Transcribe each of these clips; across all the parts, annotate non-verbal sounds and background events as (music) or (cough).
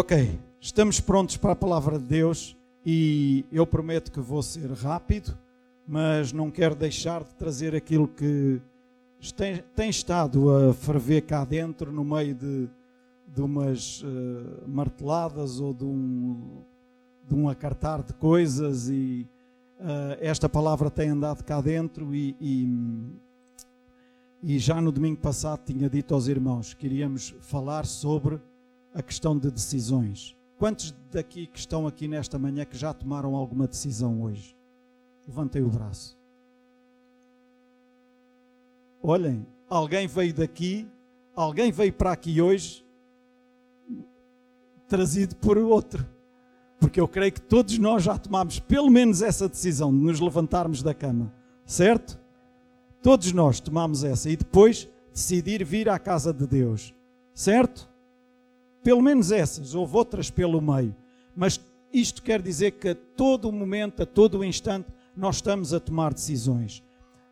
Ok, estamos prontos para a palavra de Deus e eu prometo que vou ser rápido, mas não quero deixar de trazer aquilo que tem, tem estado a ferver cá dentro no meio de, de umas uh, marteladas ou de um, de um acartar de coisas e uh, esta palavra tem andado cá dentro e, e, e já no domingo passado tinha dito aos irmãos que iríamos falar sobre a questão de decisões. Quantos daqui que estão aqui nesta manhã que já tomaram alguma decisão hoje? Levantem o braço. Olhem, alguém veio daqui, alguém veio para aqui hoje trazido por outro. Porque eu creio que todos nós já tomámos pelo menos essa decisão de nos levantarmos da cama, certo? Todos nós tomamos essa e depois decidir vir à casa de Deus, certo? Pelo menos essas, houve outras pelo meio. Mas isto quer dizer que a todo momento, a todo instante, nós estamos a tomar decisões.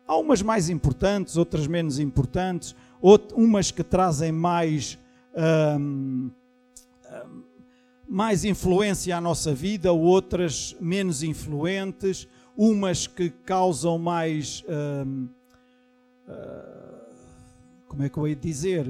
Há umas mais importantes, outras menos importantes, umas que trazem mais, hum, hum, mais influência à nossa vida, outras menos influentes, umas que causam mais. Hum, uh, como é que eu ia dizer?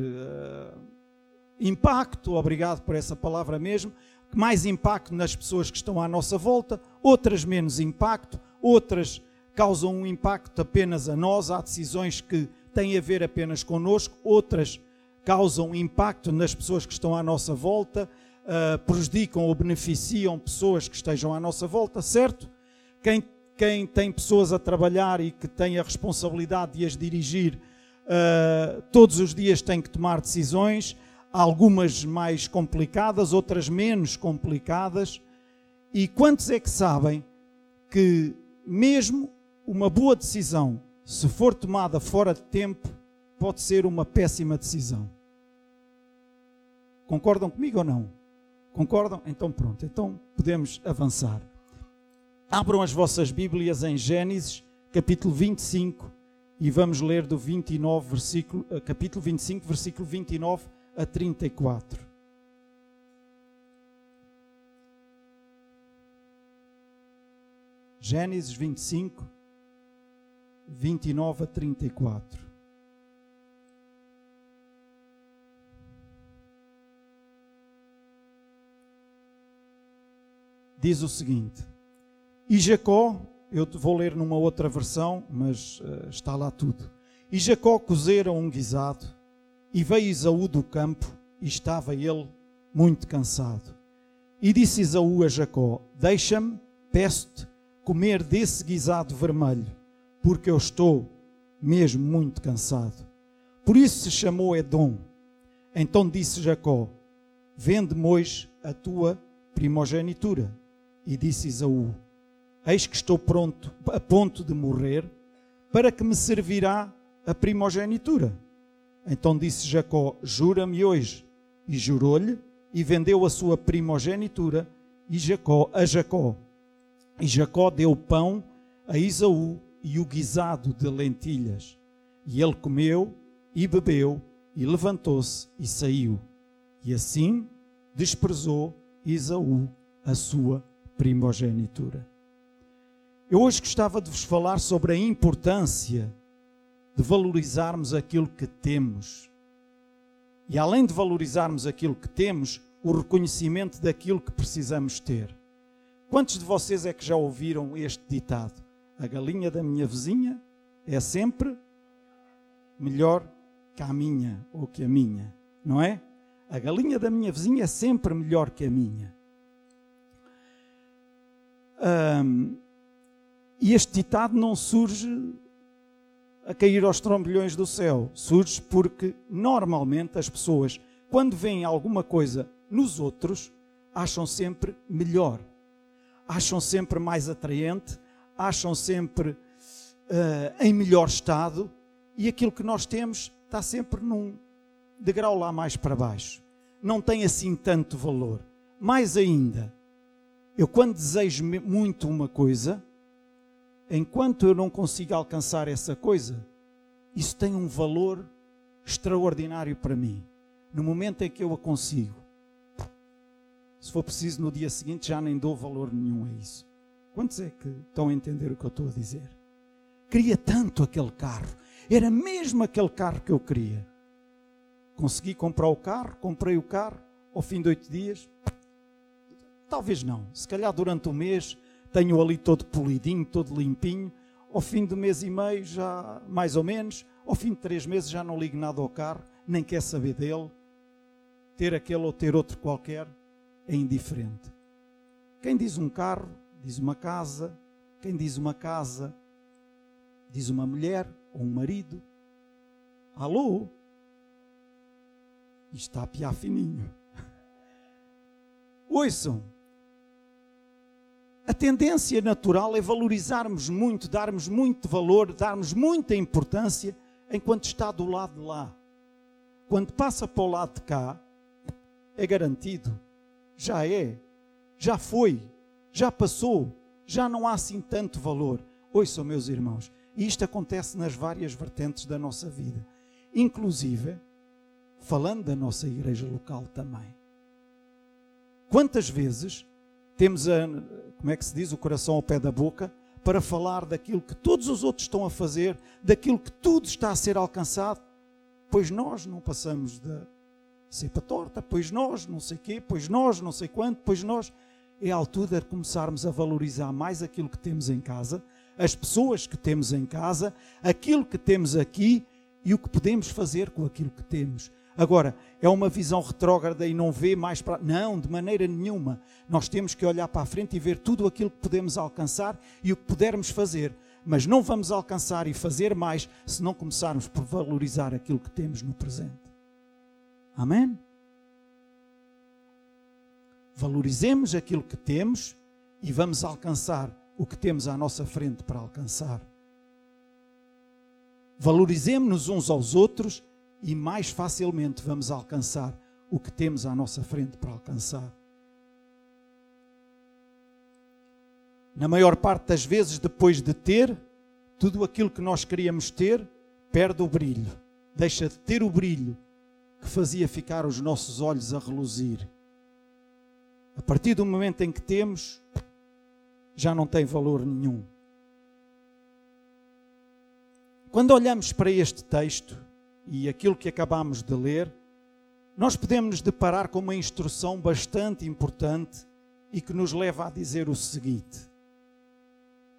Impacto, obrigado por essa palavra mesmo, mais impacto nas pessoas que estão à nossa volta, outras menos impacto, outras causam um impacto apenas a nós, há decisões que têm a ver apenas connosco, outras causam impacto nas pessoas que estão à nossa volta, uh, prejudicam ou beneficiam pessoas que estejam à nossa volta, certo? Quem, quem tem pessoas a trabalhar e que tem a responsabilidade de as dirigir, uh, todos os dias tem que tomar decisões algumas mais complicadas, outras menos complicadas. E quantos é que sabem que, mesmo uma boa decisão, se for tomada fora de tempo, pode ser uma péssima decisão? Concordam comigo ou não? Concordam? Então pronto, então podemos avançar. Abram as vossas Bíblias em Gênesis, capítulo 25, e vamos ler do 29, versículo, eh, capítulo 25, versículo 29 a 34. Gênesis 25, 29 a 34. Diz o seguinte: E Jacó, eu vou ler numa outra versão, mas uh, está lá tudo. E Jacó cozera um guisado e veio Isaú do campo, e estava ele muito cansado. E disse Isaú a Jacó: Deixa-me, peço-te, comer desse guisado vermelho, porque eu estou mesmo muito cansado. Por isso se chamou Edom. Então disse Jacó: Vende-me hoje a tua primogenitura. E disse Isaú: Eis que estou pronto, a ponto de morrer, para que me servirá a primogenitura. Então disse Jacó: Jura-me hoje. E jurou-lhe e vendeu a sua primogenitura e Jacó, a Jacó. E Jacó deu pão a Isaú e o guisado de lentilhas. E ele comeu e bebeu e levantou-se e saiu. E assim desprezou Isaú a sua primogenitura. Eu hoje gostava de vos falar sobre a importância de valorizarmos aquilo que temos. E além de valorizarmos aquilo que temos, o reconhecimento daquilo que precisamos ter. Quantos de vocês é que já ouviram este ditado? A galinha da minha vizinha é sempre melhor que a minha ou que a minha, não é? A galinha da minha vizinha é sempre melhor que a minha. E este ditado não surge a cair aos trombolhões do céu. Surge porque normalmente as pessoas, quando veem alguma coisa nos outros, acham sempre melhor, acham sempre mais atraente, acham sempre uh, em melhor estado e aquilo que nós temos está sempre num degrau lá mais para baixo. Não tem assim tanto valor. Mais ainda, eu quando desejo muito uma coisa, enquanto eu não consigo alcançar essa coisa, isso tem um valor extraordinário para mim. No momento em que eu a consigo, Se for preciso, no dia seguinte já nem dou valor nenhum a isso. Quantos é que estão a entender o que eu estou a dizer? Queria tanto aquele carro. Era mesmo aquele carro que eu queria. Consegui comprar o carro, comprei o carro, ao fim de oito dias. Talvez não. Se calhar durante o mês tenho ali todo polidinho, todo limpinho. Ao fim de mês e meio, já mais ou menos. Ao fim de três meses já não ligo nada ao carro, nem quer saber dele. Ter aquele ou ter outro qualquer é indiferente. Quem diz um carro, diz uma casa. Quem diz uma casa, diz uma mulher ou um marido. Alô? Está a piar fininho. (laughs) Ouçam. A tendência natural é valorizarmos muito, darmos muito valor, darmos muita importância enquanto está do lado de lá. Quando passa para o lado de cá, é garantido. Já é. Já foi. Já passou. Já não há assim tanto valor. Ouçam, meus irmãos, e isto acontece nas várias vertentes da nossa vida, inclusive falando da nossa igreja local também. Quantas vezes temos a, como é que se diz, o coração ao pé da boca para falar daquilo que todos os outros estão a fazer, daquilo que tudo está a ser alcançado, pois nós não passamos da cepa torta, pois nós não sei quê, pois nós não sei quanto, pois nós é a altura de começarmos a valorizar mais aquilo que temos em casa, as pessoas que temos em casa, aquilo que temos aqui e o que podemos fazer com aquilo que temos. Agora, é uma visão retrógrada e não vê mais para. Não, de maneira nenhuma. Nós temos que olhar para a frente e ver tudo aquilo que podemos alcançar e o que pudermos fazer. Mas não vamos alcançar e fazer mais se não começarmos por valorizar aquilo que temos no presente. Amém? Valorizemos aquilo que temos e vamos alcançar o que temos à nossa frente para alcançar. Valorizemos-nos uns aos outros e mais facilmente vamos alcançar o que temos à nossa frente para alcançar. Na maior parte das vezes, depois de ter tudo aquilo que nós queríamos ter, perde o brilho, deixa de ter o brilho que fazia ficar os nossos olhos a reluzir. A partir do momento em que temos, já não tem valor nenhum. Quando olhamos para este texto, e aquilo que acabamos de ler, nós podemos nos deparar com uma instrução bastante importante e que nos leva a dizer o seguinte: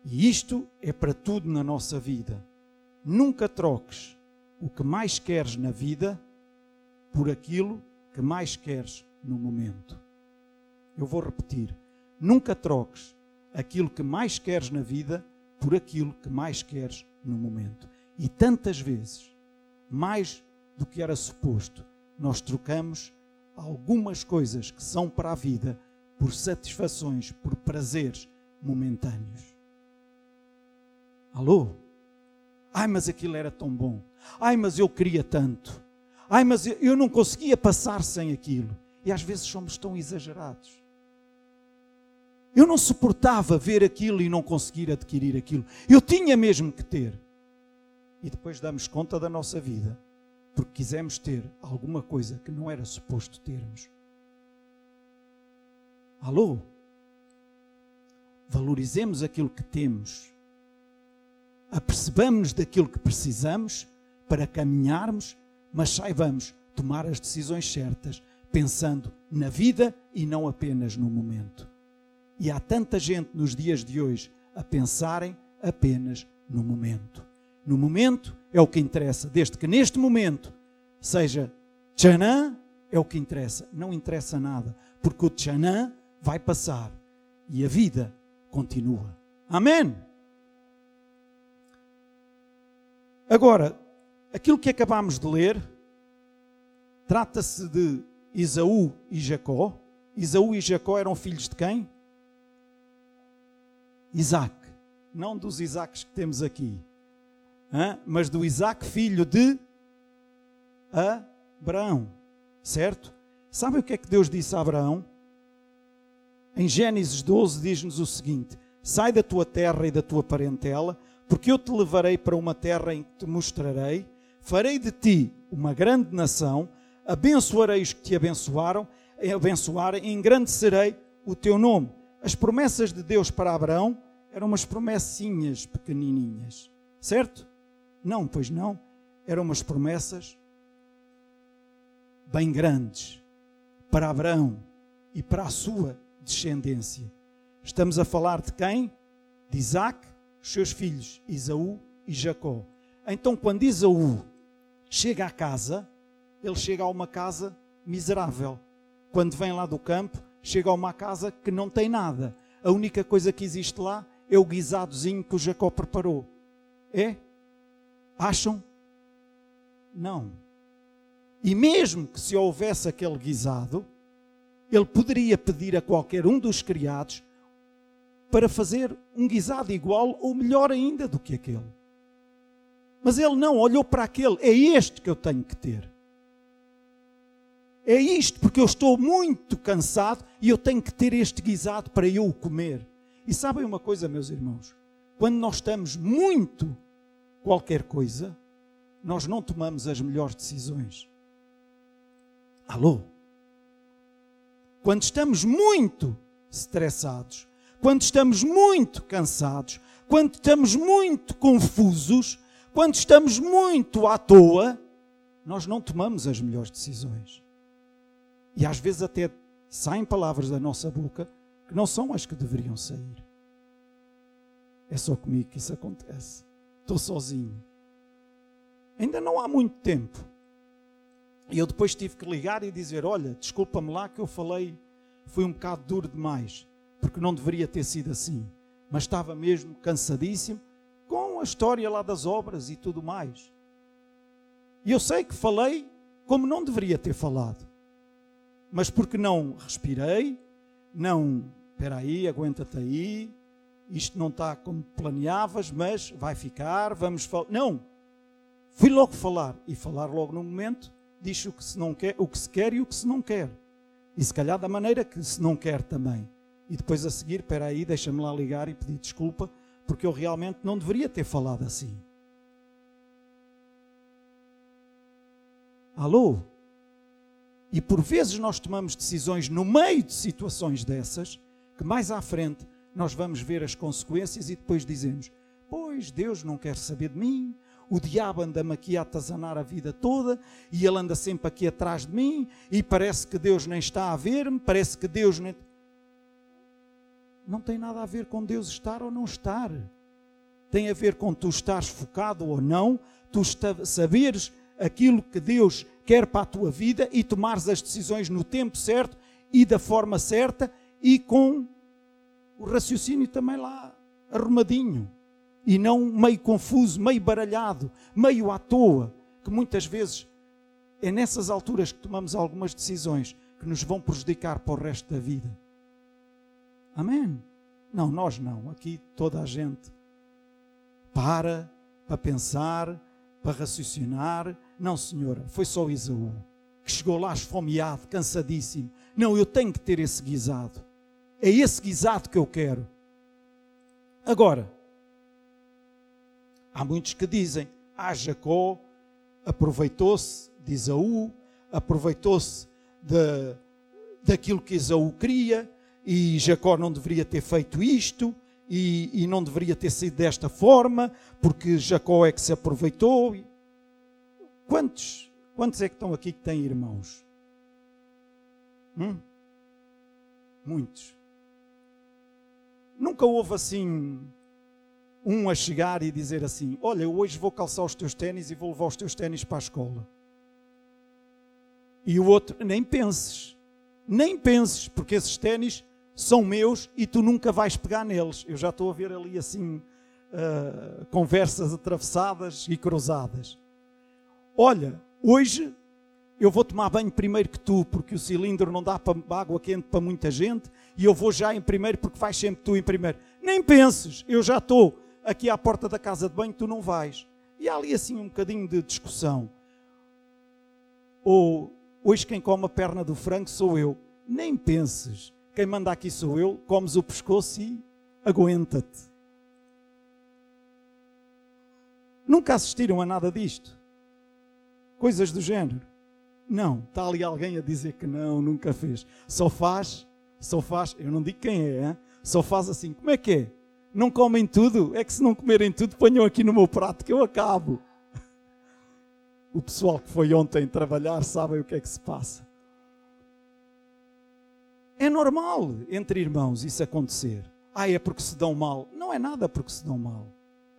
e isto é para tudo na nossa vida. Nunca troques o que mais queres na vida por aquilo que mais queres no momento. Eu vou repetir: nunca troques aquilo que mais queres na vida por aquilo que mais queres no momento. E tantas vezes mais do que era suposto, nós trocamos algumas coisas que são para a vida por satisfações, por prazeres momentâneos. Alô? Ai, mas aquilo era tão bom. Ai, mas eu queria tanto. Ai, mas eu não conseguia passar sem aquilo. E às vezes somos tão exagerados. Eu não suportava ver aquilo e não conseguir adquirir aquilo. Eu tinha mesmo que ter e depois damos conta da nossa vida porque quisemos ter alguma coisa que não era suposto termos. Alô? Valorizemos aquilo que temos, apercebamos daquilo que precisamos para caminharmos, mas saibamos tomar as decisões certas, pensando na vida e não apenas no momento. E há tanta gente nos dias de hoje a pensarem apenas no momento no momento é o que interessa, desde que neste momento seja tchanã, é o que interessa. Não interessa nada, porque o tchanã vai passar e a vida continua. Amém? Agora, aquilo que acabamos de ler trata-se de Isaú e Jacó. Isaú e Jacó eram filhos de quem? Isaac. Não dos Isaques que temos aqui mas do Isaac, filho de Abraão. Certo? Sabe o que é que Deus disse a Abraão? Em Gênesis 12 diz-nos o seguinte: Sai da tua terra e da tua parentela, porque eu te levarei para uma terra em que te mostrarei, farei de ti uma grande nação, abençoarei os que te abençoaram, abençoar, engrandecerei o teu nome. As promessas de Deus para Abraão eram umas promessinhas pequenininhas, certo? Não, pois não. Eram umas promessas bem grandes para Abraão e para a sua descendência. Estamos a falar de quem? De Isaac, os seus filhos, Isaú e Jacó. Então, quando Isaú chega à casa, ele chega a uma casa miserável. Quando vem lá do campo, chega a uma casa que não tem nada. A única coisa que existe lá é o guisadozinho que o Jacó preparou. É? Acham? Não. E mesmo que se houvesse aquele guisado, ele poderia pedir a qualquer um dos criados para fazer um guisado igual ou melhor ainda do que aquele. Mas ele não olhou para aquele, é este que eu tenho que ter. É isto, porque eu estou muito cansado e eu tenho que ter este guisado para eu o comer. E sabem uma coisa, meus irmãos? Quando nós estamos muito qualquer coisa, nós não tomamos as melhores decisões. Alô? Quando estamos muito estressados, quando estamos muito cansados, quando estamos muito confusos, quando estamos muito à toa, nós não tomamos as melhores decisões. E às vezes até saem palavras da nossa boca que não são as que deveriam sair. É só comigo que isso acontece. Estou sozinho. Ainda não há muito tempo. E eu depois tive que ligar e dizer: Olha, desculpa-me lá que eu falei, fui um bocado duro demais, porque não deveria ter sido assim. Mas estava mesmo cansadíssimo com a história lá das obras e tudo mais. E eu sei que falei como não deveria ter falado mas porque não respirei, não, espera aí, aguenta-te aí, isto não está como planeavas, mas vai ficar, vamos falar. Não, fui logo falar, e falar logo no momento, diz o que se, não quer, o que se quer e o que se não quer. E se calhar da maneira que se não quer também. E depois a seguir, espera aí, deixa-me lá ligar e pedir desculpa, porque eu realmente não deveria ter falado assim. Alô? E por vezes nós tomamos decisões no meio de situações dessas, que mais à frente nós vamos ver as consequências e depois dizemos: Pois Deus não quer saber de mim, o diabo anda-me aqui a atazanar a vida toda e ele anda sempre aqui atrás de mim e parece que Deus nem está a ver-me, parece que Deus nem. Não tem nada a ver com Deus estar ou não estar. Tem a ver com tu estás focado ou não, tu saberes aquilo que Deus quer para a tua vida e tomares as decisões no tempo certo e da forma certa e com o raciocínio também lá arrumadinho e não meio confuso, meio baralhado, meio à toa, que muitas vezes é nessas alturas que tomamos algumas decisões que nos vão prejudicar para o resto da vida. Amém? Não, nós não. Aqui toda a gente para para pensar, para raciocinar. Não, senhora, foi só Isaú que chegou lá esfomeado, cansadíssimo. Não, eu tenho que ter esse guisado. É esse guisado que eu quero. Agora, há muitos que dizem: Ah, Jacó aproveitou-se de Isaú, aproveitou-se de, daquilo que Isaú queria, e Jacó não deveria ter feito isto, e, e, não deveria ter sido desta forma, porque Jacó é que se aproveitou. Quantos, quantos é que estão aqui que têm irmãos? Hum? Muitos. Nunca houve assim um a chegar e dizer assim: Olha, hoje vou calçar os teus ténis e vou levar os teus ténis para a escola. E o outro, nem penses, nem penses, porque esses ténis são meus e tu nunca vais pegar neles. Eu já estou a ver ali assim uh, conversas atravessadas e cruzadas. Olha, hoje eu vou tomar banho primeiro que tu, porque o cilindro não dá para água quente para muita gente, e eu vou já em primeiro porque vais sempre tu em primeiro. Nem penses, eu já estou aqui à porta da casa de banho, tu não vais. E há ali assim um bocadinho de discussão. Ou hoje quem come a perna do frango sou eu. Nem penses quem manda aqui sou eu, comes o pescoço e aguenta-te. Nunca assistiram a nada disto? Coisas do género. Não. Está ali alguém a dizer que não, nunca fez. Só faz, só faz, eu não digo quem é, hein? só faz assim. Como é que é? Não comem tudo? É que se não comerem tudo, ponham aqui no meu prato que eu acabo. O pessoal que foi ontem trabalhar sabe o que é que se passa. É normal entre irmãos isso acontecer. Ah, é porque se dão mal. Não é nada porque se dão mal.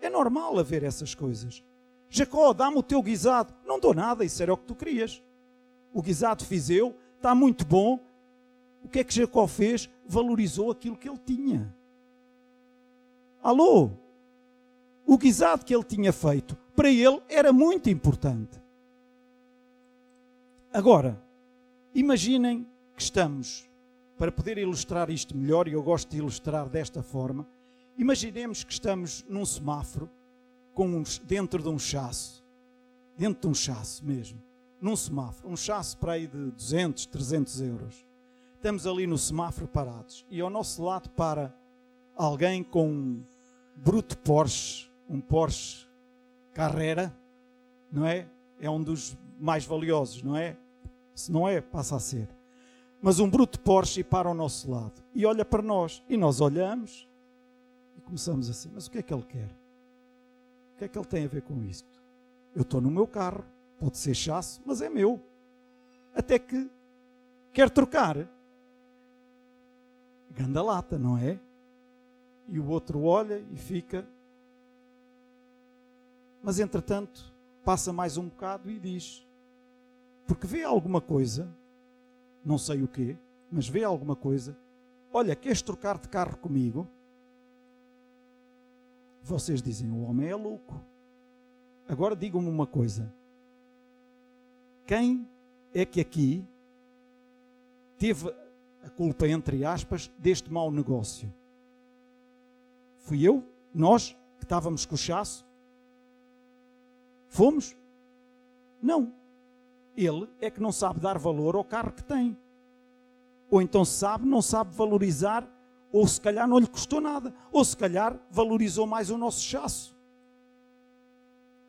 É normal haver essas coisas. Jacó, dá-me o teu guisado. Não dou nada, isso era o que tu querias. O guisado fiz eu, está muito bom. O que é que Jacó fez? Valorizou aquilo que ele tinha. Alô? O guisado que ele tinha feito, para ele era muito importante. Agora, imaginem que estamos para poder ilustrar isto melhor, e eu gosto de ilustrar desta forma, imaginemos que estamos num semáforo com uns, dentro de um chasso, dentro de um chasso mesmo, num semáforo, um chasso para aí de 200, 300 euros. Estamos ali no semáforo parados e ao nosso lado para alguém com um bruto Porsche, um Porsche Carrera, não é? É um dos mais valiosos, não é? Se não é, passa a ser mas um bruto Porsche para ao nosso lado e olha para nós. E nós olhamos e começamos assim: mas o que é que ele quer? O que é que ele tem a ver com isto? Eu estou no meu carro, pode ser chasso, mas é meu. Até que quer trocar. Ganda lata, não é? E o outro olha e fica. Mas entretanto, passa mais um bocado e diz: porque vê alguma coisa não sei o quê, mas vê alguma coisa. Olha, queres trocar de carro comigo? Vocês dizem: o homem é louco. Agora digam-me uma coisa: quem é que aqui teve a culpa, entre aspas, deste mau negócio? Fui eu? Nós que estávamos com o chasso? Fomos? Não. Ele é que não sabe dar valor ao carro que tem. Ou então sabe, não sabe valorizar, ou se calhar não lhe custou nada, ou se calhar valorizou mais o nosso chasso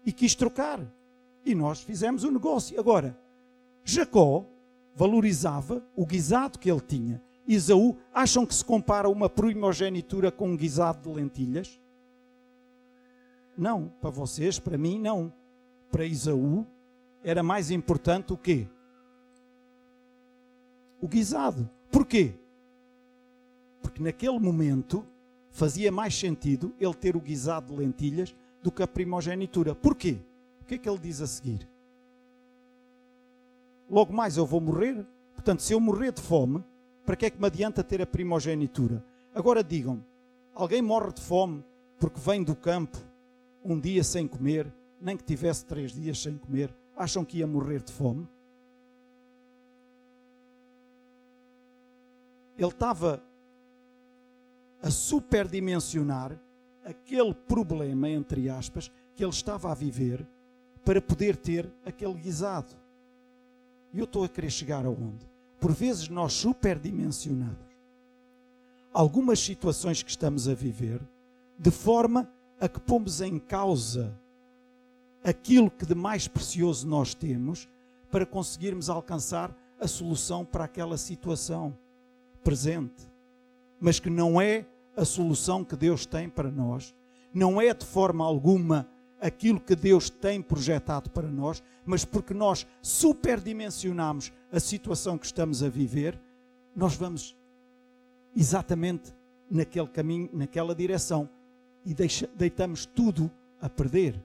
e quis trocar. E nós fizemos o negócio. Agora, Jacó valorizava o guisado que ele tinha. Isaú, acham que se compara uma primogenitura com um guisado de lentilhas? Não, para vocês, para mim, não. Para Isaú, era mais importante o quê? O guisado. Porquê? Porque naquele momento fazia mais sentido ele ter o guisado de lentilhas do que a primogenitura. Porquê? Que é que ele diz a seguir? Logo mais eu vou morrer. Portanto, se eu morrer de fome, para que é que me adianta ter a primogenitura? Agora digam-me, alguém morre de fome porque vem do campo um dia sem comer, nem que tivesse três dias sem comer, acham que ia morrer de fome? Ele estava a superdimensionar aquele problema, entre aspas, que ele estava a viver para poder ter aquele guisado. E eu estou a querer chegar aonde? Por vezes nós superdimensionamos algumas situações que estamos a viver de forma a que pomos em causa aquilo que de mais precioso nós temos para conseguirmos alcançar a solução para aquela situação presente, mas que não é a solução que Deus tem para nós, não é de forma alguma aquilo que Deus tem projetado para nós, mas porque nós superdimensionamos a situação que estamos a viver, nós vamos exatamente naquele caminho, naquela direção e deixa, deitamos tudo a perder.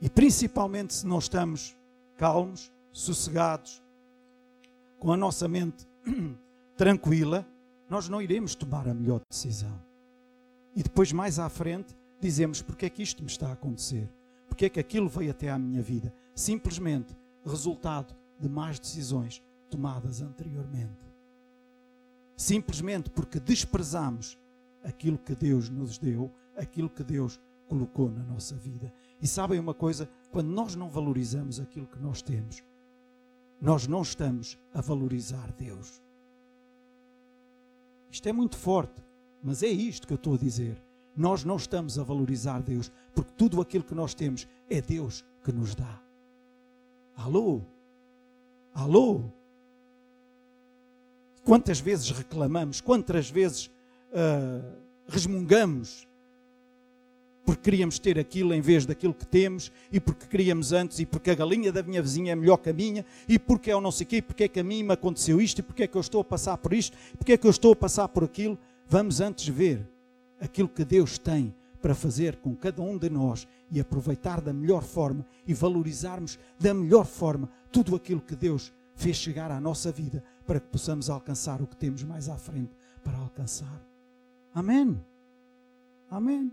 E principalmente se não estamos calmos, sossegados, com a nossa mente (clears throat) tranquila, nós não iremos tomar a melhor decisão. E depois, mais à frente, dizemos: porque é que isto me está a acontecer? Porque é que aquilo veio até à minha vida? Simplesmente resultado de más decisões tomadas anteriormente. Simplesmente porque desprezamos aquilo que Deus nos deu, aquilo que Deus colocou na nossa vida. E sabem uma coisa? Quando nós não valorizamos aquilo que nós temos, nós não estamos a valorizar Deus. Isto é muito forte, mas é isto que eu estou a dizer. Nós não estamos a valorizar Deus, porque tudo aquilo que nós temos é Deus que nos dá. Alô? Alô? Quantas vezes reclamamos, quantas vezes uh, resmungamos porque queríamos ter aquilo em vez daquilo que temos, e porque queríamos antes, e porque a galinha da minha vizinha é melhor que a minha, e porque é o não sei quê, e porque é que a mim me aconteceu isto, e porque é que eu estou a passar por isto, e porque é que eu estou a passar por aquilo. Vamos antes ver aquilo que Deus tem para fazer com cada um de nós e aproveitar da melhor forma e valorizarmos da melhor forma tudo aquilo que Deus fez chegar à nossa vida para que possamos alcançar o que temos mais à frente para alcançar. Amém. Amém.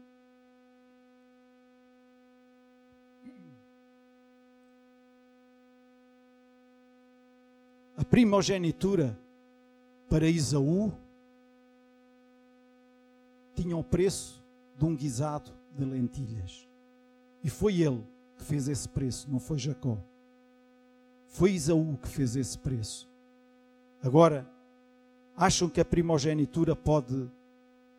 A primogenitura para Isaú tinha o preço de um guisado de lentilhas. E foi ele que fez esse preço, não foi Jacó. Foi Isaú que fez esse preço. Agora, acham que a primogenitura pode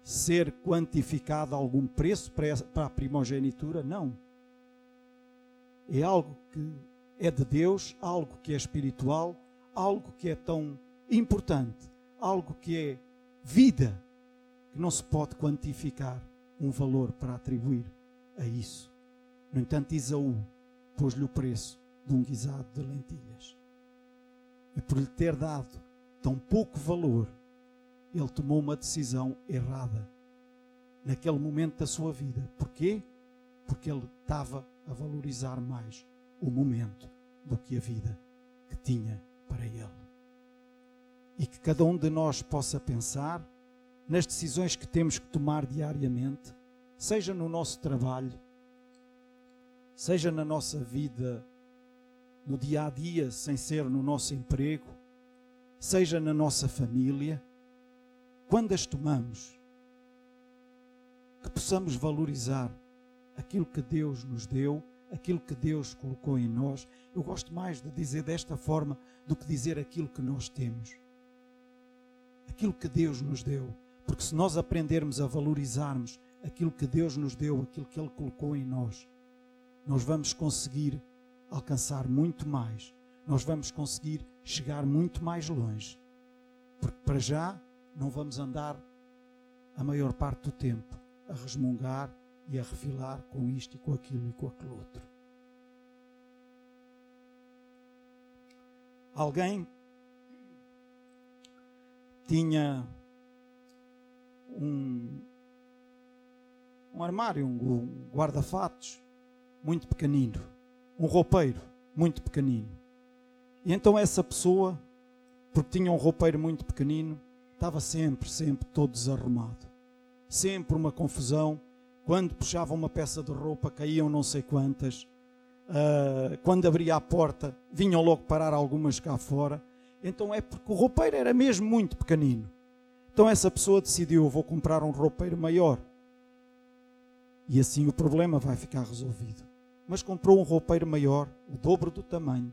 ser quantificada algum preço para a primogenitura? Não. É algo que é de Deus, algo que é espiritual, algo que é tão importante, algo que é vida, que não se pode quantificar um valor para atribuir a isso. No entanto, Isaú pôs-lhe o preço de um guisado de lentilhas. E por lhe ter dado tão pouco valor, ele tomou uma decisão errada naquele momento da sua vida. Porquê? Porque ele estava a valorizar mais o momento do que a vida que tinha para ele. E que cada um de nós possa pensar nas decisões que temos que tomar diariamente, seja no nosso trabalho, seja na nossa vida no dia a dia, sem ser no nosso emprego, seja na nossa família, quando as tomamos, que possamos valorizar aquilo que Deus nos deu, aquilo que Deus colocou em nós. Eu gosto mais de dizer desta forma do que dizer aquilo que nós temos. Aquilo que Deus nos deu. Porque se nós aprendermos a valorizarmos aquilo que Deus nos deu, aquilo que Ele colocou em nós, nós vamos conseguir alcançar muito mais. Nós vamos conseguir chegar muito mais longe. Porque para já não vamos andar a maior parte do tempo a resmungar e a refilar com isto e com aquilo e com aquele outro. Alguém tinha um, um armário, um guarda-fatos muito pequenino, um roupeiro muito pequenino. E então essa pessoa, porque tinha um roupeiro muito pequenino, estava sempre, sempre todo desarrumado. Sempre uma confusão. Quando puxava uma peça de roupa, caíam não sei quantas. Uh, quando abria a porta, vinham logo parar algumas cá fora. Então é porque o roupeiro era mesmo muito pequenino. Então essa pessoa decidiu: vou comprar um roupeiro maior. E assim o problema vai ficar resolvido. Mas comprou um roupeiro maior, o dobro do tamanho.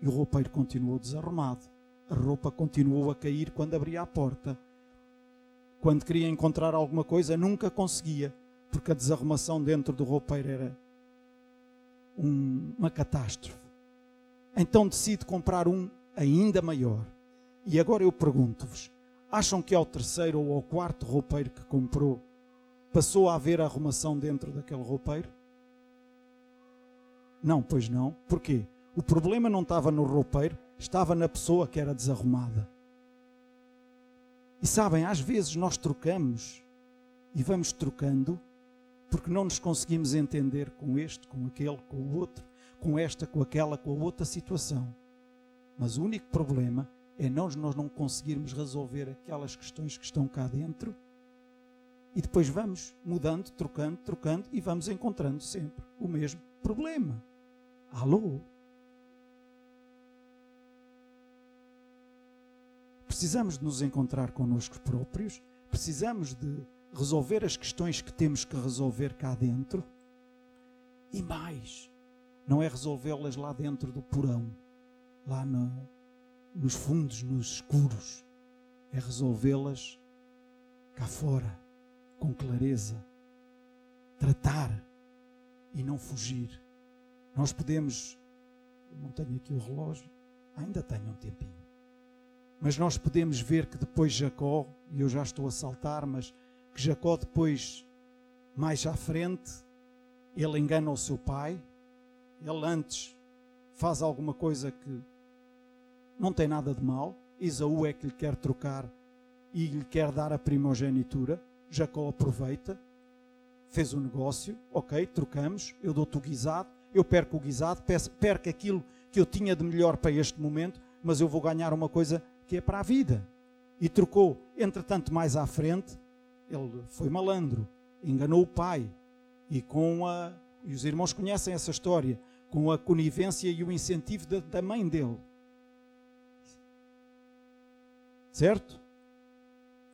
E o roupeiro continuou desarrumado. A roupa continuou a cair quando abria a porta. Quando queria encontrar alguma coisa, nunca conseguia, porque a desarrumação dentro do roupeiro era um, uma catástrofe. Então decide comprar um ainda maior. E agora eu pergunto-vos: acham que ao terceiro ou ao quarto roupeiro que comprou passou a haver arrumação dentro daquele roupeiro? Não, pois não. Porquê? O problema não estava no roupeiro, estava na pessoa que era desarrumada. E sabem, às vezes nós trocamos e vamos trocando porque não nos conseguimos entender com este, com aquele, com o outro, com esta, com aquela, com a outra situação. Mas o único problema é nós, nós não conseguirmos resolver aquelas questões que estão cá dentro e depois vamos mudando, trocando, trocando e vamos encontrando sempre o mesmo problema. Alô? Precisamos de nos encontrar connosco próprios, precisamos de resolver as questões que temos que resolver cá dentro e mais, não é resolvê-las lá dentro do porão, lá no, nos fundos, nos escuros, é resolvê-las cá fora, com clareza, tratar e não fugir. Nós podemos não tenho aqui o relógio, ainda tenho um tempinho. Mas nós podemos ver que depois Jacó, e eu já estou a saltar, mas que Jacó depois, mais à frente, ele engana o seu pai, ele antes faz alguma coisa que não tem nada de mal, Esaú é que lhe quer trocar e lhe quer dar a primogenitura, Jacó aproveita, fez o um negócio, ok, trocamos, eu dou-te o guisado, eu perco o guisado, perco aquilo que eu tinha de melhor para este momento, mas eu vou ganhar uma coisa que é para a vida. E trocou. Entretanto, mais à frente, ele foi malandro, enganou o pai. E com a. E os irmãos conhecem essa história, com a conivência e o incentivo da, da mãe dele. Certo?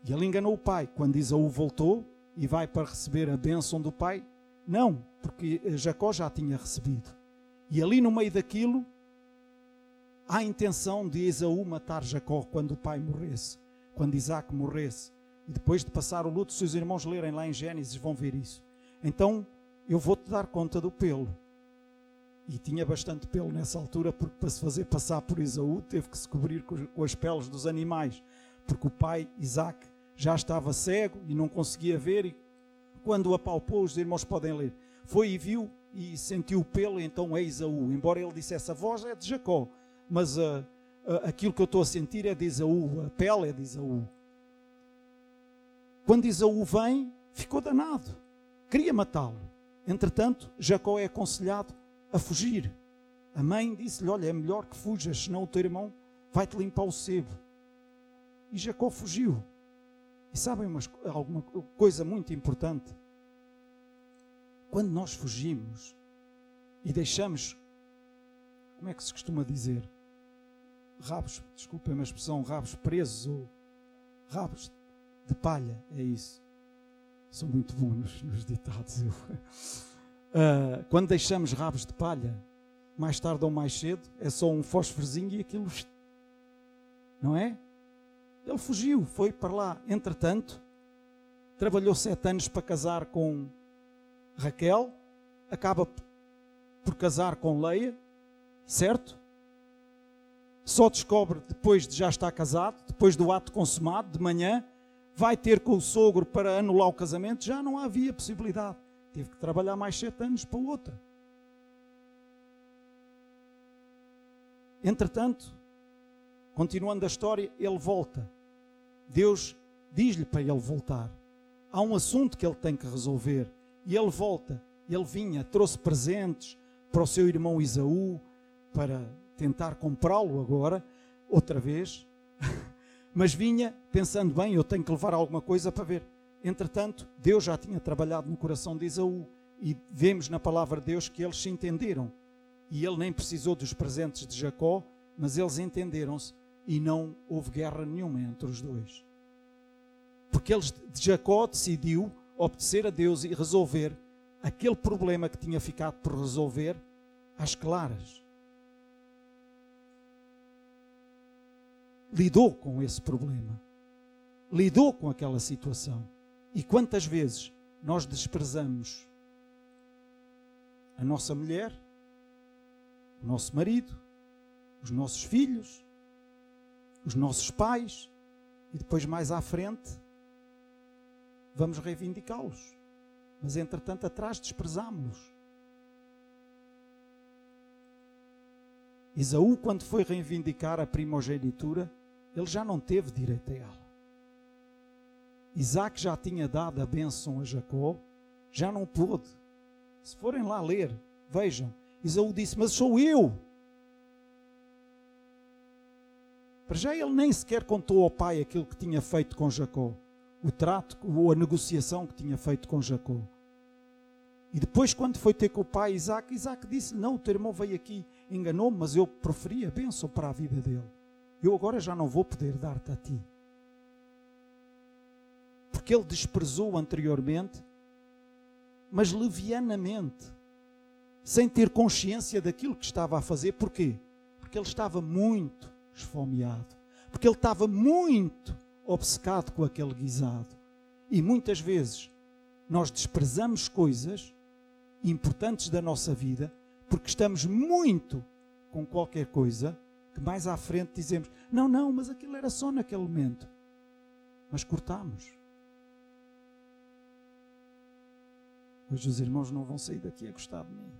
E ele enganou o pai. Quando Isaú voltou e vai para receber a bênção do pai, não, porque Jacó já tinha recebido. E ali no meio daquilo, há a intenção de Esaú matar Jacó quando o pai morresse, quando Isaac morresse. E depois de passar o luto, se os irmãos lerem lá em Gênesis, vão ver isso. Então, eu vou-te dar conta do pelo. E tinha bastante pelo nessa altura, porque para se fazer passar por Esaú, teve que se cobrir com as peles dos animais. Porque o pai, Isaac, já estava cego e não conseguia ver. E quando o apalpou, os irmãos podem ler. Foi e viu e sentiu pelo, então é Esaú. Embora ele dissesse a voz é de Jacó, mas uh, uh, aquilo que eu estou a sentir é de Esaú, a pele é de Esaú. Quando Esaú vem, ficou danado, queria matá-lo. Entretanto, Jacó é aconselhado a fugir. A mãe disse-lhe: Olha, é melhor que fujas, senão o teu irmão vai-te limpar o sebo. E Jacó fugiu. E sabem uma, alguma coisa muito importante? Quando nós fugimos e deixamos, como é que se costuma dizer? rabos, desculpem a expressão, rabos presos ou rabos de palha, é isso. Sou muito bom nos, nos ditados. Uh, (laughs) quando deixamos rabos de palha, mais tarde ou mais cedo, é só um fósforozinho e aquilo. Não é? Ele fugiu, foi para lá. Entretanto, trabalhou sete anos para casar com Raquel, acaba por casar com Leia, certo? só descobre depois de já estar casado, depois do ato consumado, de manhã, vai ter com o sogro para anular o casamento, já não havia possibilidade. Teve que trabalhar mais sete anos para outra. Entretanto, continuando a história, ele volta. Deus diz-lhe para ele voltar. Há um assunto que ele tem que resolver. E ele volta. Ele vinha, trouxe presentes para o seu irmão Isaú, para tentar comprá-lo agora, outra vez, (laughs) mas vinha pensando, bem, eu tenho que levar alguma coisa para ver. Entretanto, Deus já tinha trabalhado no coração de Esaú e vemos na palavra de Deus que eles se entenderam. E ele nem precisou dos presentes de Jacó, mas eles entenderam-se e não houve guerra nenhuma entre os dois. Porque eles, Jacó decidiu obedecer a Deus e resolver aquele problema que tinha ficado por resolver às claras. lidou com esse problema, lidou com aquela situação. E quantas vezes nós desprezamos a nossa mulher, o nosso marido, os nossos filhos, os nossos pais, e depois mais à frente vamos reivindicá-los. Mas entretanto, atrás desprezámos-los. Isaú, quando foi reivindicar a primogenitura, ele já não teve direito a ela. Isaac já tinha dado a bênção a Jacó, já não pôde. Se forem lá ler, vejam. Isaú disse: Mas sou eu. Para já ele nem sequer contou ao pai aquilo que tinha feito com Jacó, o trato ou a negociação que tinha feito com Jacó. E depois, quando foi ter com o pai Isaac, Isaac disse: Não, o teu irmão veio aqui, enganou-me, mas eu preferi a bênção para a vida dele eu agora já não vou poder dar-te a ti. Porque ele desprezou anteriormente, mas levianamente, sem ter consciência daquilo que estava a fazer. Porquê? Porque ele estava muito esfomeado, porque ele estava muito obcecado com aquele guisado. E muitas vezes nós desprezamos coisas importantes da nossa vida porque estamos muito com qualquer coisa que mais à frente dizemos: não, não, mas aquilo era só naquele momento. Mas cortamos. Hoje os irmãos não vão sair daqui a gostar de mim.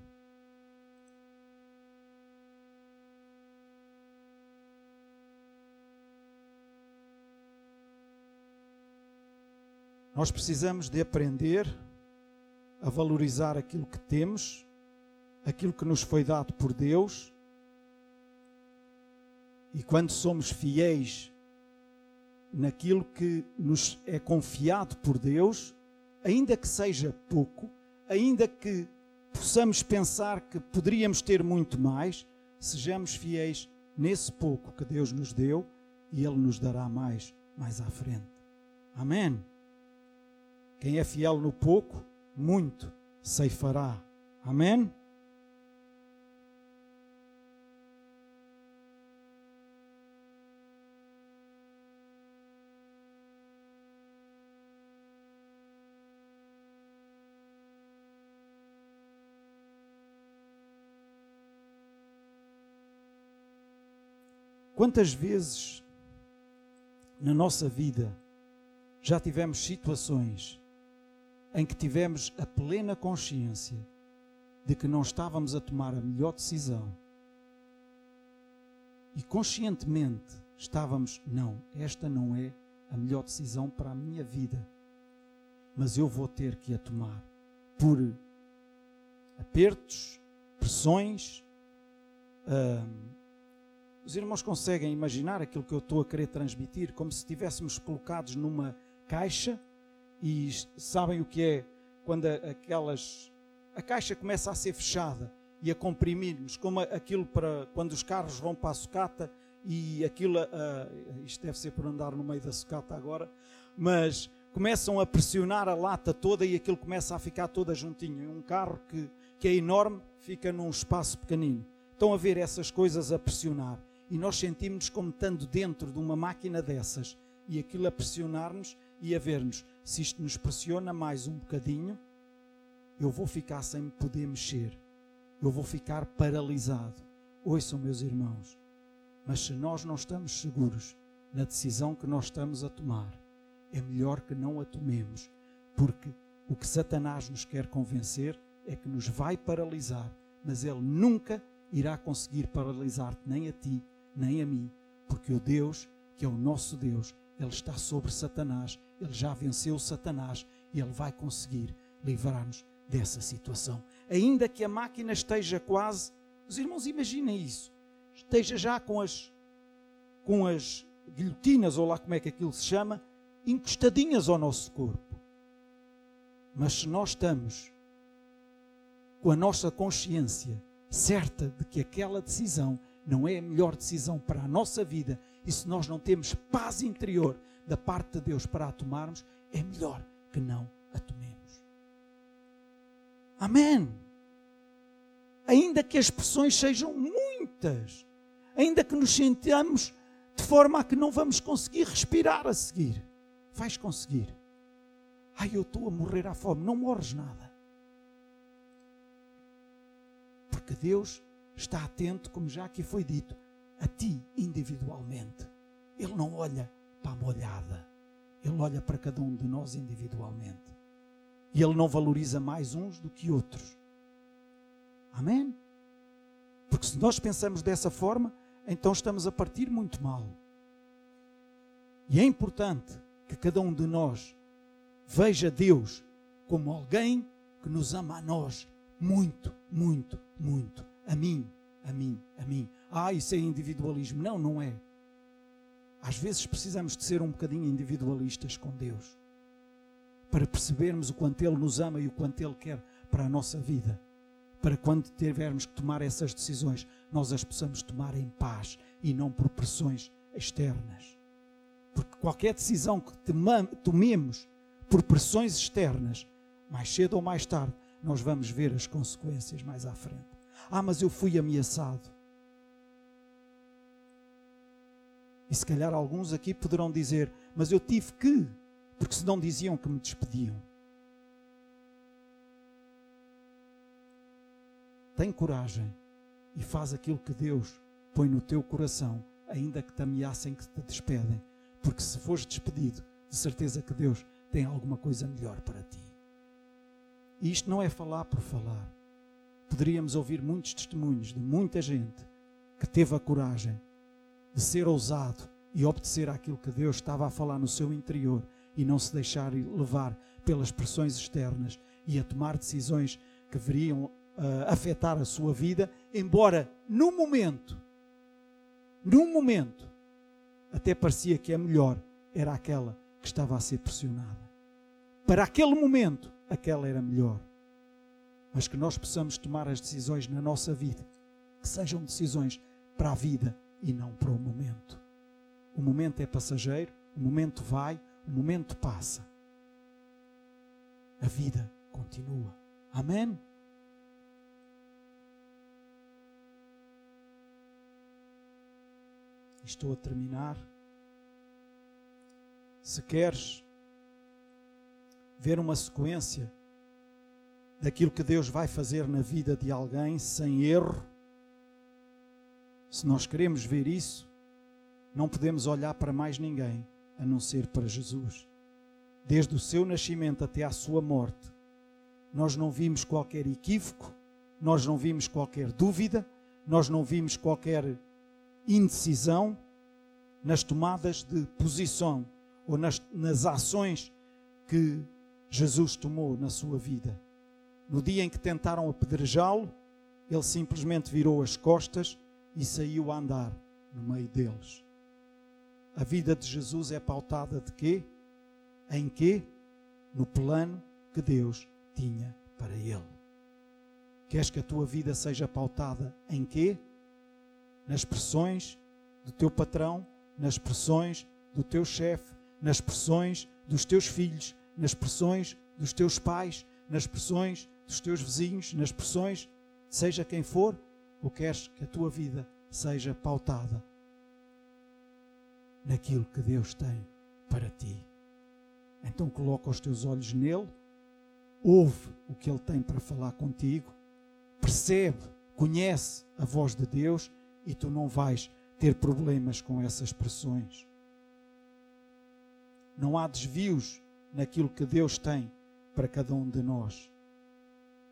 Nós precisamos de aprender a valorizar aquilo que temos, aquilo que nos foi dado por Deus. E quando somos fiéis naquilo que nos é confiado por Deus, ainda que seja pouco, ainda que possamos pensar que poderíamos ter muito mais, sejamos fiéis nesse pouco que Deus nos deu e Ele nos dará mais mais à frente. Amém. Quem é fiel no pouco, muito ceifará. Amém? Quantas vezes na nossa vida já tivemos situações em que tivemos a plena consciência de que não estávamos a tomar a melhor decisão e conscientemente estávamos, não, esta não é a melhor decisão para a minha vida, mas eu vou ter que a tomar por apertos, pressões. Hum, os irmãos conseguem imaginar aquilo que eu estou a querer transmitir, como se estivéssemos colocados numa caixa e sabem o que é quando aquelas a caixa começa a ser fechada e a comprimir-nos, como aquilo para quando os carros vão para a sucata e aquilo, uh, isto deve ser por andar no meio da sucata agora, mas começam a pressionar a lata toda e aquilo começa a ficar toda juntinho. Um carro que, que é enorme fica num espaço pequenino. Estão a ver essas coisas a pressionar e nós sentimos como estando dentro de uma máquina dessas e aquilo a pressionar-nos e a ver-nos. Se isto nos pressiona mais um bocadinho, eu vou ficar sem poder mexer. Eu vou ficar paralisado. Ouçam, meus irmãos, mas se nós não estamos seguros na decisão que nós estamos a tomar, é melhor que não a tomemos, porque o que Satanás nos quer convencer é que nos vai paralisar, mas ele nunca irá conseguir paralisar-te, nem a ti, nem a mim, porque o Deus, que é o nosso Deus, ele está sobre Satanás, ele já venceu Satanás e ele vai conseguir livrar-nos dessa situação. Ainda que a máquina esteja quase, os irmãos imaginem isso, esteja já com as com as guilhotinas ou lá como é que aquilo se chama, encostadinhas ao nosso corpo. Mas se nós estamos com a nossa consciência certa de que aquela decisão não é a melhor decisão para a nossa vida e se nós não temos paz interior da parte de Deus para a tomarmos, é melhor que não a tomemos. Amém. Ainda que as pressões sejam muitas, ainda que nos sentamos de forma a que não vamos conseguir respirar a seguir, vais conseguir. Ai, eu estou a morrer à fome. Não morres nada. Porque Deus está atento, como já aqui foi dito, a ti individualmente. Ele não olha para a molhada. Ele olha para cada um de nós individualmente. E ele não valoriza mais uns do que outros. Amém? Porque se nós pensamos dessa forma, então estamos a partir muito mal. E é importante que cada um de nós veja Deus como alguém que nos ama a nós muito, muito, muito. A mim, a mim, a mim. Ah, isso é individualismo. Não, não é. Às vezes precisamos de ser um bocadinho individualistas com Deus para percebermos o quanto Ele nos ama e o quanto Ele quer para a nossa vida. Para quando tivermos que tomar essas decisões, nós as possamos tomar em paz e não por pressões externas. Porque qualquer decisão que tomemos por pressões externas, mais cedo ou mais tarde, nós vamos ver as consequências mais à frente. Ah, mas eu fui ameaçado. E se calhar alguns aqui poderão dizer: Mas eu tive que, porque senão diziam que me despediam. Tem coragem e faz aquilo que Deus põe no teu coração, ainda que te ameacem que te despedem, porque se fores despedido, de certeza que Deus tem alguma coisa melhor para ti. E isto não é falar por falar. Poderíamos ouvir muitos testemunhos de muita gente que teve a coragem de ser ousado e obedecer àquilo que Deus estava a falar no seu interior e não se deixar levar pelas pressões externas e a tomar decisões que veriam uh, afetar a sua vida, embora no momento, num momento, até parecia que a melhor era aquela que estava a ser pressionada. Para aquele momento, aquela era melhor. Mas que nós possamos tomar as decisões na nossa vida, que sejam decisões para a vida e não para o momento. O momento é passageiro, o momento vai, o momento passa. A vida continua. Amém? Estou a terminar. Se queres ver uma sequência daquilo que Deus vai fazer na vida de alguém sem erro, se nós queremos ver isso, não podemos olhar para mais ninguém a não ser para Jesus. Desde o seu nascimento até à sua morte, nós não vimos qualquer equívoco, nós não vimos qualquer dúvida, nós não vimos qualquer indecisão nas tomadas de posição ou nas, nas ações que Jesus tomou na sua vida. No dia em que tentaram apedrejá-lo, ele simplesmente virou as costas e saiu a andar no meio deles. A vida de Jesus é pautada de quê? Em quê? No plano que Deus tinha para ele. Queres que a tua vida seja pautada em quê? Nas pressões do teu patrão, nas pressões do teu chefe, nas pressões dos teus filhos, nas pressões dos teus pais, nas pressões dos teus vizinhos, nas pressões, seja quem for, ou queres que a tua vida seja pautada naquilo que Deus tem para ti. Então coloca os teus olhos nele, ouve o que ele tem para falar contigo, percebe, conhece a voz de Deus e tu não vais ter problemas com essas pressões. Não há desvios naquilo que Deus tem para cada um de nós.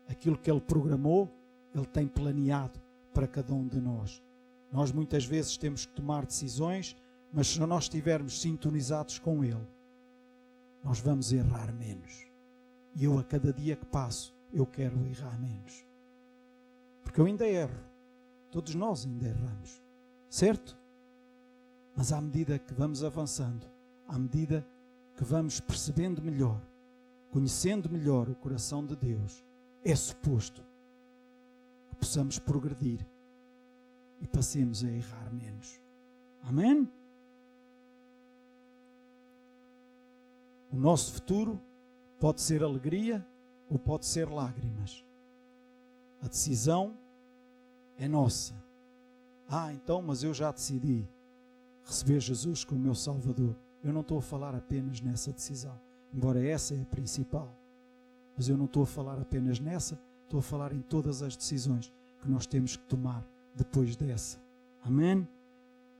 Aquilo que Ele programou, Ele tem planeado para cada um de nós. Nós muitas vezes temos que tomar decisões, mas se nós estivermos sintonizados com Ele, nós vamos errar menos. E eu, a cada dia que passo, eu quero errar menos. Porque eu ainda erro. Todos nós ainda erramos. Certo? Mas à medida que vamos avançando, à medida que vamos percebendo melhor, conhecendo melhor o coração de Deus, é suposto possamos progredir e passemos a errar menos. Amém? O nosso futuro pode ser alegria ou pode ser lágrimas. A decisão é nossa. Ah, então, mas eu já decidi receber Jesus como meu Salvador. Eu não estou a falar apenas nessa decisão, embora essa é a principal. Mas eu não estou a falar apenas nessa, estou a falar em todas as decisões que nós temos que tomar depois dessa. Amém?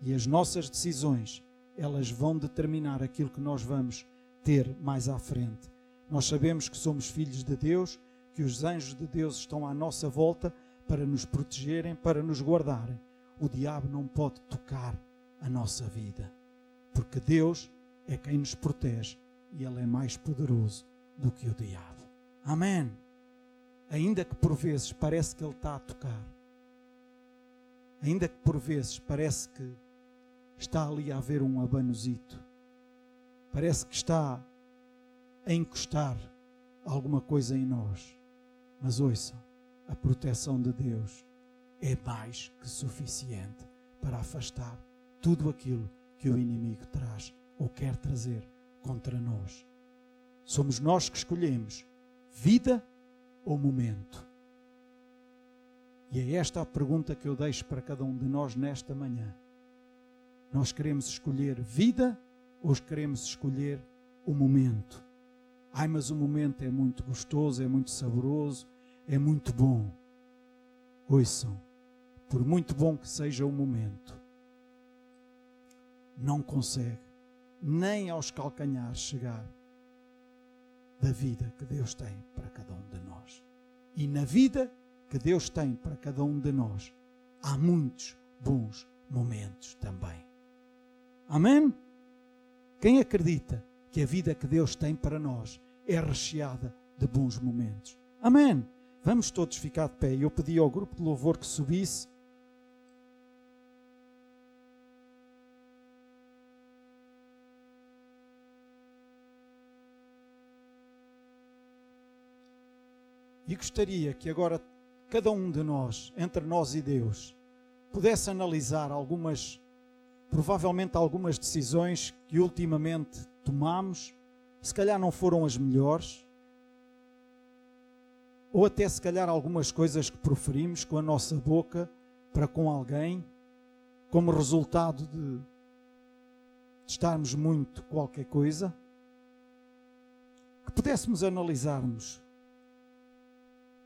E as nossas decisões, elas vão determinar aquilo que nós vamos ter mais à frente. Nós sabemos que somos filhos de Deus, que os anjos de Deus estão à nossa volta para nos protegerem, para nos guardarem. O diabo não pode tocar a nossa vida, porque Deus é quem nos protege e Ele é mais poderoso do que o diabo. Amém. Ainda que por vezes parece que Ele está a tocar, ainda que por vezes parece que está ali a haver um abanozito, parece que está a encostar alguma coisa em nós. Mas ouçam, a proteção de Deus é mais que suficiente para afastar tudo aquilo que o inimigo traz ou quer trazer contra nós. Somos nós que escolhemos vida ou momento. E é esta a pergunta que eu deixo para cada um de nós nesta manhã. Nós queremos escolher vida ou queremos escolher o momento? Ai, mas o momento é muito gostoso, é muito saboroso, é muito bom. Ouçam, por muito bom que seja o momento, não consegue nem aos calcanhares chegar da vida que Deus tem para cada um de nós. E na vida que Deus tem para cada um de nós, há muitos bons momentos também. Amém? Quem acredita que a vida que Deus tem para nós é recheada de bons momentos? Amém? Vamos todos ficar de pé. Eu pedi ao grupo de louvor que subisse. E gostaria que agora cada um de nós, entre nós e Deus, pudesse analisar algumas, provavelmente algumas decisões que ultimamente tomamos, se calhar não foram as melhores, ou até se calhar algumas coisas que proferimos com a nossa boca para com alguém, como resultado de, estarmos muito qualquer coisa, que pudéssemos analisarmos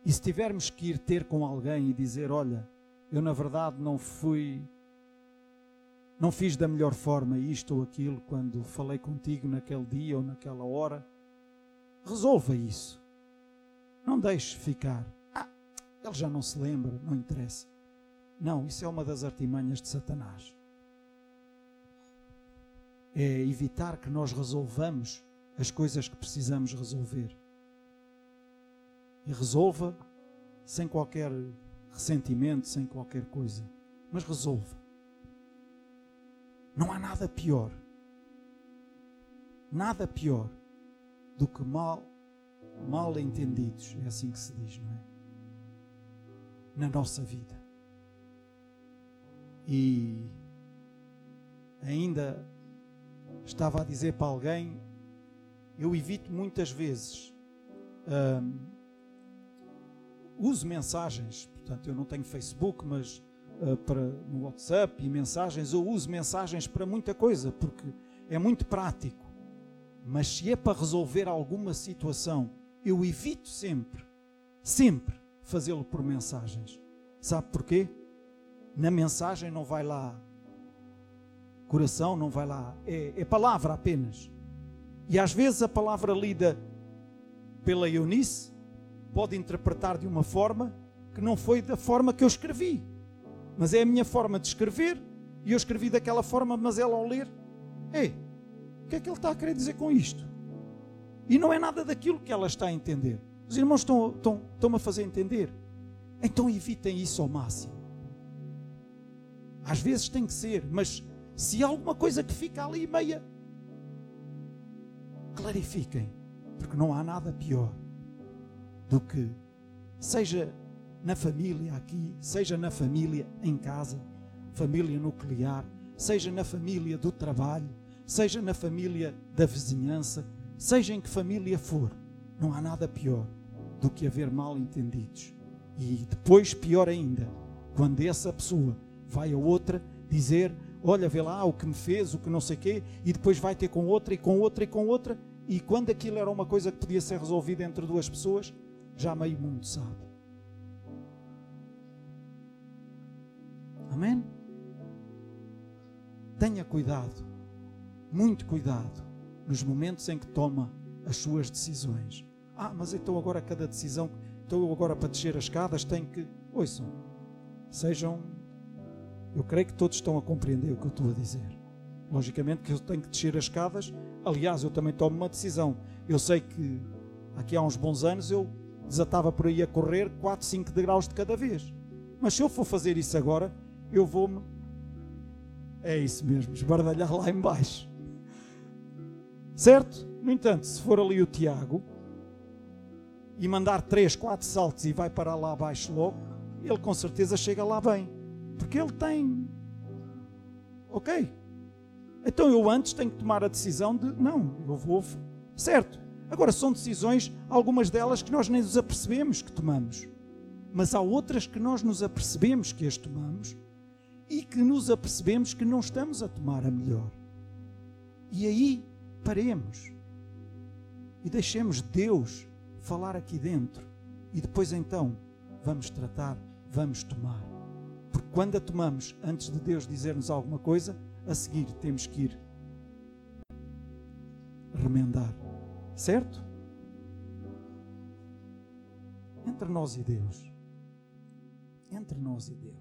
e se tivermos que ir ter com alguém e dizer: Olha, eu na verdade não fui, não fiz da melhor forma isto ou aquilo quando falei contigo naquele dia ou naquela hora, resolva isso. Não deixe ficar. Ah, ele já não se lembra, não interessa. Não, isso é uma das artimanhas de Satanás. É evitar que nós resolvamos as coisas que precisamos resolver e resolva sem qualquer ressentimento, sem qualquer coisa. Mas resolva. Não há nada pior, nada pior do que mal, mal entendidos, é assim que se diz, não é? Na nossa vida. E ainda estava a dizer para alguém, eu evito muitas vezes. Hum, uso mensagens, portanto, eu não tenho Facebook, mas uh, para, no WhatsApp e mensagens, eu uso mensagens para muita coisa, porque é muito prático. Mas se é para resolver alguma situação, eu evito sempre, sempre fazê-lo por mensagens. Sabe porquê? Na mensagem não vai lá coração, não vai lá, é, é palavra apenas. E às vezes a palavra lida pela Eunice pode interpretar de uma forma que não foi da forma que eu escrevi. Mas é a minha forma de escrever e eu escrevi daquela forma, mas ela ao ler, ei, o que é que ele está a querer dizer com isto? E não é nada daquilo que ela está a entender. Os irmãos estão, estão, estão a fazer entender. Então evitem isso ao máximo. Às vezes tem que ser, mas se há alguma coisa que fica ali meia, clarifiquem, porque não há nada pior do que seja na família aqui, seja na família em casa, família nuclear, seja na família do trabalho, seja na família da vizinhança, seja em que família for, não há nada pior do que haver mal entendidos. E depois, pior ainda, quando essa pessoa vai a outra dizer: Olha, vê lá o que me fez, o que não sei quê, e depois vai ter com outra e com outra e com outra, e quando aquilo era uma coisa que podia ser resolvida entre duas pessoas, já meio mundo sabe. Amém? Tenha cuidado, muito cuidado, nos momentos em que toma as suas decisões. Ah, mas então agora cada decisão, então agora para descer as escadas tenho que. Ouçam, sejam. Eu creio que todos estão a compreender o que eu estou a dizer. Logicamente que eu tenho que descer as escadas. Aliás, eu também tomo uma decisão. Eu sei que aqui há uns bons anos eu desatava por aí a correr 4, 5 degraus de cada vez. Mas se eu for fazer isso agora, eu vou-me. É isso mesmo, esbardalhar lá embaixo. Certo? No entanto, se for ali o Tiago e mandar 3, 4 saltos e vai parar lá abaixo logo, ele com certeza chega lá bem. Porque ele tem. Ok. Então eu antes tenho que tomar a decisão de não, eu vou. Certo. Agora, são decisões, algumas delas que nós nem nos apercebemos que tomamos. Mas há outras que nós nos apercebemos que as tomamos e que nos apercebemos que não estamos a tomar a melhor. E aí paremos e deixemos Deus falar aqui dentro. E depois então vamos tratar, vamos tomar. Porque quando a tomamos antes de Deus dizer-nos alguma coisa, a seguir temos que ir remendar. Certo? Entre nós e Deus. Entre nós e Deus.